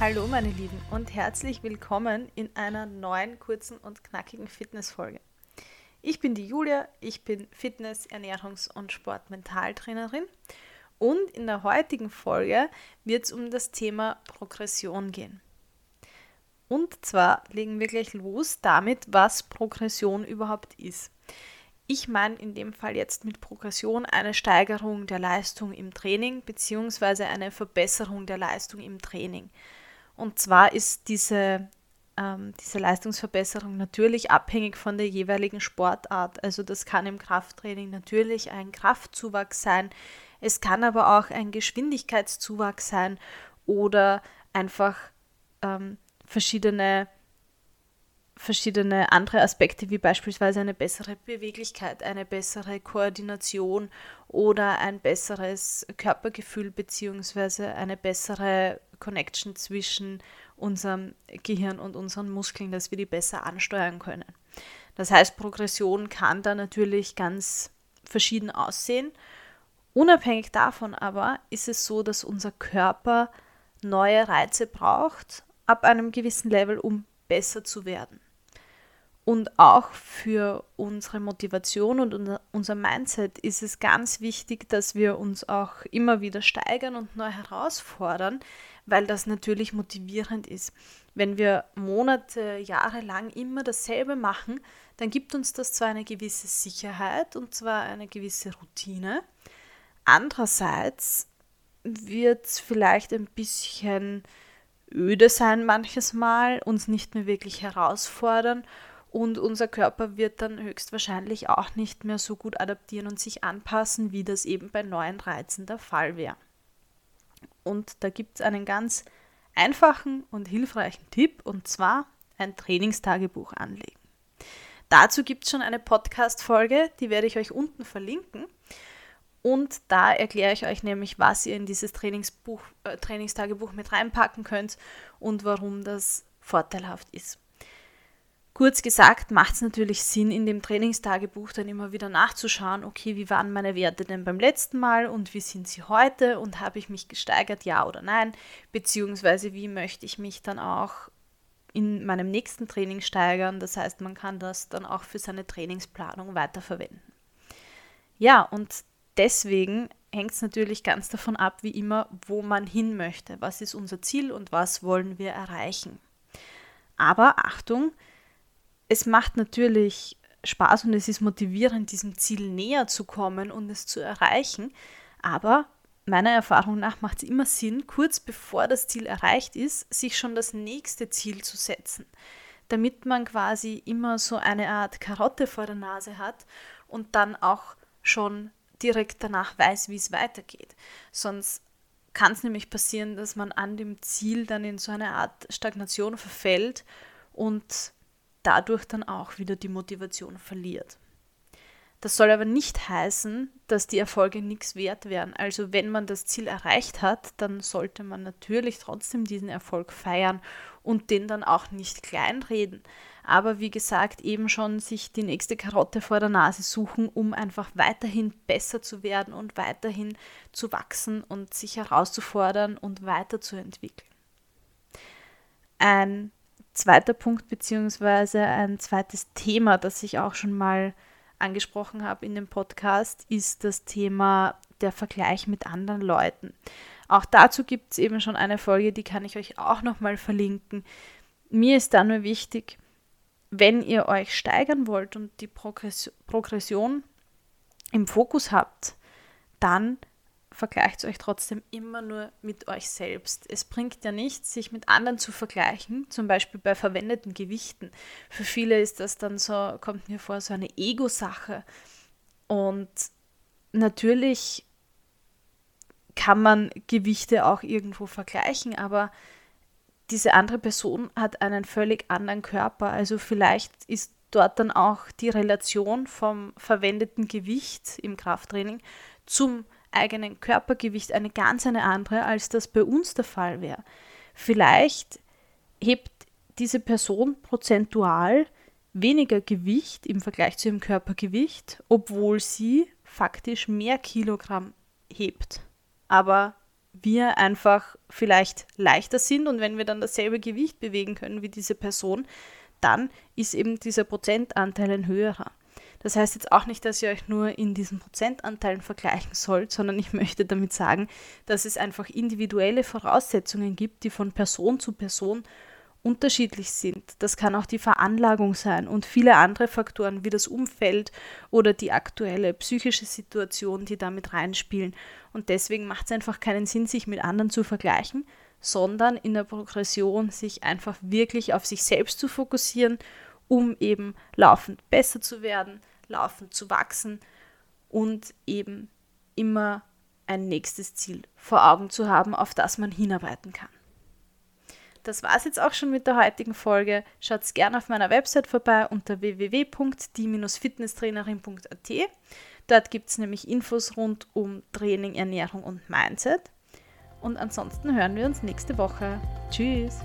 Hallo meine Lieben und herzlich willkommen in einer neuen kurzen und knackigen Fitnessfolge. Ich bin die Julia, ich bin Fitness-, Ernährungs- und Sportmentaltrainerin und in der heutigen Folge wird es um das Thema Progression gehen. Und zwar legen wir gleich los damit, was Progression überhaupt ist. Ich meine in dem Fall jetzt mit Progression eine Steigerung der Leistung im Training bzw. eine Verbesserung der Leistung im Training. Und zwar ist diese, ähm, diese Leistungsverbesserung natürlich abhängig von der jeweiligen Sportart. Also das kann im Krafttraining natürlich ein Kraftzuwachs sein, es kann aber auch ein Geschwindigkeitszuwachs sein oder einfach ähm, verschiedene verschiedene andere Aspekte, wie beispielsweise eine bessere Beweglichkeit, eine bessere Koordination oder ein besseres Körpergefühl beziehungsweise eine bessere Connection zwischen unserem Gehirn und unseren Muskeln, dass wir die besser ansteuern können. Das heißt, Progression kann da natürlich ganz verschieden aussehen. Unabhängig davon aber ist es so, dass unser Körper neue Reize braucht ab einem gewissen Level, um besser zu werden. Und auch für unsere Motivation und unser Mindset ist es ganz wichtig, dass wir uns auch immer wieder steigern und neu herausfordern, weil das natürlich motivierend ist. Wenn wir Monate, Jahre lang immer dasselbe machen, dann gibt uns das zwar eine gewisse Sicherheit und zwar eine gewisse Routine. Andererseits wird es vielleicht ein bisschen öde sein manches Mal, uns nicht mehr wirklich herausfordern und unser Körper wird dann höchstwahrscheinlich auch nicht mehr so gut adaptieren und sich anpassen, wie das eben bei neuen Reizen der Fall wäre. Und da gibt es einen ganz einfachen und hilfreichen Tipp, und zwar ein Trainingstagebuch anlegen. Dazu gibt es schon eine Podcast-Folge, die werde ich euch unten verlinken. Und da erkläre ich euch nämlich, was ihr in dieses Trainingsbuch, äh, Trainingstagebuch mit reinpacken könnt und warum das vorteilhaft ist. Kurz gesagt, macht es natürlich Sinn, in dem Trainingstagebuch dann immer wieder nachzuschauen, okay, wie waren meine Werte denn beim letzten Mal und wie sind sie heute und habe ich mich gesteigert, ja oder nein, beziehungsweise wie möchte ich mich dann auch in meinem nächsten Training steigern. Das heißt, man kann das dann auch für seine Trainingsplanung weiterverwenden. Ja, und deswegen hängt es natürlich ganz davon ab, wie immer, wo man hin möchte. Was ist unser Ziel und was wollen wir erreichen? Aber Achtung, es macht natürlich Spaß und es ist motivierend, diesem Ziel näher zu kommen und es zu erreichen. Aber meiner Erfahrung nach macht es immer Sinn, kurz bevor das Ziel erreicht ist, sich schon das nächste Ziel zu setzen, damit man quasi immer so eine Art Karotte vor der Nase hat und dann auch schon direkt danach weiß, wie es weitergeht. Sonst kann es nämlich passieren, dass man an dem Ziel dann in so eine Art Stagnation verfällt und dadurch dann auch wieder die Motivation verliert. Das soll aber nicht heißen, dass die Erfolge nichts wert wären. Also wenn man das Ziel erreicht hat, dann sollte man natürlich trotzdem diesen Erfolg feiern und den dann auch nicht kleinreden. Aber wie gesagt, eben schon sich die nächste Karotte vor der Nase suchen, um einfach weiterhin besser zu werden und weiterhin zu wachsen und sich herauszufordern und weiterzuentwickeln. Ein zweiter Punkt beziehungsweise ein zweites Thema, das ich auch schon mal angesprochen habe in dem Podcast, ist das Thema der Vergleich mit anderen Leuten. Auch dazu gibt es eben schon eine Folge, die kann ich euch auch nochmal verlinken. Mir ist da nur wichtig, wenn ihr euch steigern wollt und die Progression im Fokus habt, dann vergleicht euch trotzdem immer nur mit euch selbst. Es bringt ja nichts, sich mit anderen zu vergleichen, zum Beispiel bei verwendeten Gewichten. Für viele ist das dann so, kommt mir vor, so eine Ego-Sache. Und natürlich kann man Gewichte auch irgendwo vergleichen, aber diese andere Person hat einen völlig anderen Körper. Also vielleicht ist dort dann auch die Relation vom verwendeten Gewicht im Krafttraining zum eigenen Körpergewicht eine ganz eine andere, als das bei uns der Fall wäre. Vielleicht hebt diese Person prozentual weniger Gewicht im Vergleich zu ihrem Körpergewicht, obwohl sie faktisch mehr Kilogramm hebt. Aber wir einfach vielleicht leichter sind und wenn wir dann dasselbe Gewicht bewegen können wie diese Person, dann ist eben dieser Prozentanteil ein höherer. Das heißt jetzt auch nicht, dass ihr euch nur in diesen Prozentanteilen vergleichen sollt, sondern ich möchte damit sagen, dass es einfach individuelle Voraussetzungen gibt, die von Person zu Person unterschiedlich sind. Das kann auch die Veranlagung sein und viele andere Faktoren wie das Umfeld oder die aktuelle psychische Situation, die damit reinspielen. Und deswegen macht es einfach keinen Sinn, sich mit anderen zu vergleichen, sondern in der Progression sich einfach wirklich auf sich selbst zu fokussieren, um eben laufend besser zu werden, laufend zu wachsen und eben immer ein nächstes Ziel vor Augen zu haben, auf das man hinarbeiten kann. Das war es jetzt auch schon mit der heutigen Folge. Schaut gerne auf meiner Website vorbei unter www.die-fitnesstrainerin.at. Dort gibt es nämlich Infos rund um Training, Ernährung und Mindset. Und ansonsten hören wir uns nächste Woche. Tschüss!